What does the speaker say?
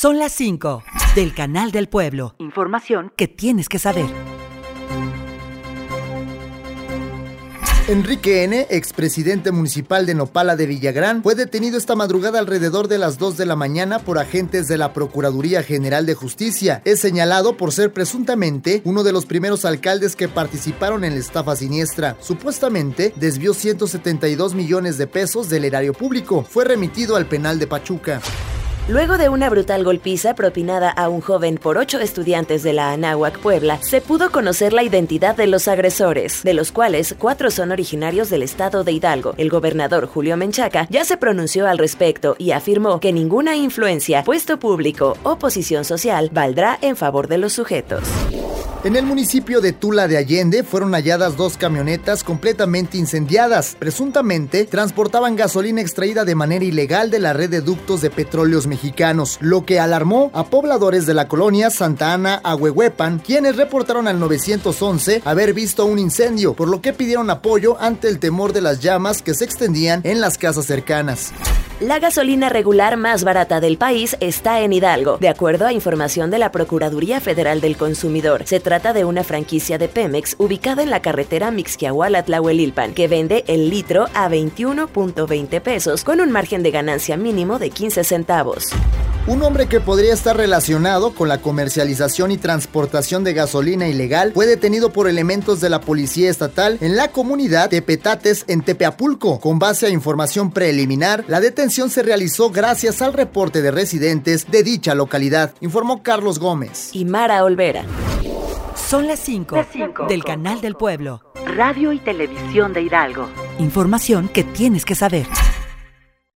Son las 5 del Canal del Pueblo. Información que tienes que saber. Enrique N., expresidente municipal de Nopala de Villagrán, fue detenido esta madrugada alrededor de las 2 de la mañana por agentes de la Procuraduría General de Justicia. Es señalado por ser presuntamente uno de los primeros alcaldes que participaron en la estafa siniestra. Supuestamente desvió 172 millones de pesos del erario público. Fue remitido al penal de Pachuca. Luego de una brutal golpiza propinada a un joven por ocho estudiantes de la Anáhuac Puebla, se pudo conocer la identidad de los agresores, de los cuales cuatro son originarios del estado de Hidalgo. El gobernador Julio Menchaca ya se pronunció al respecto y afirmó que ninguna influencia, puesto público o posición social valdrá en favor de los sujetos. En el municipio de Tula de Allende fueron halladas dos camionetas completamente incendiadas. Presuntamente transportaban gasolina extraída de manera ilegal de la red de ductos de petróleos mexicanos, lo que alarmó a pobladores de la colonia Santa Ana Ahuehuepan, quienes reportaron al 911 haber visto un incendio, por lo que pidieron apoyo ante el temor de las llamas que se extendían en las casas cercanas. La gasolina regular más barata del país está en Hidalgo, de acuerdo a información de la Procuraduría Federal del Consumidor. Se trata de una franquicia de Pemex ubicada en la carretera Mixquiahuala-Tlahuelilpan, que vende el litro a 21.20 pesos con un margen de ganancia mínimo de 15 centavos. Un hombre que podría estar relacionado con la comercialización y transportación de gasolina ilegal fue detenido por elementos de la policía estatal en la comunidad de Petates en Tepeapulco. Con base a información preliminar, la detención se realizó gracias al reporte de residentes de dicha localidad, informó Carlos Gómez. Y Mara Olvera. Son las 5 del Canal del Pueblo. Radio y Televisión de Hidalgo. Información que tienes que saber.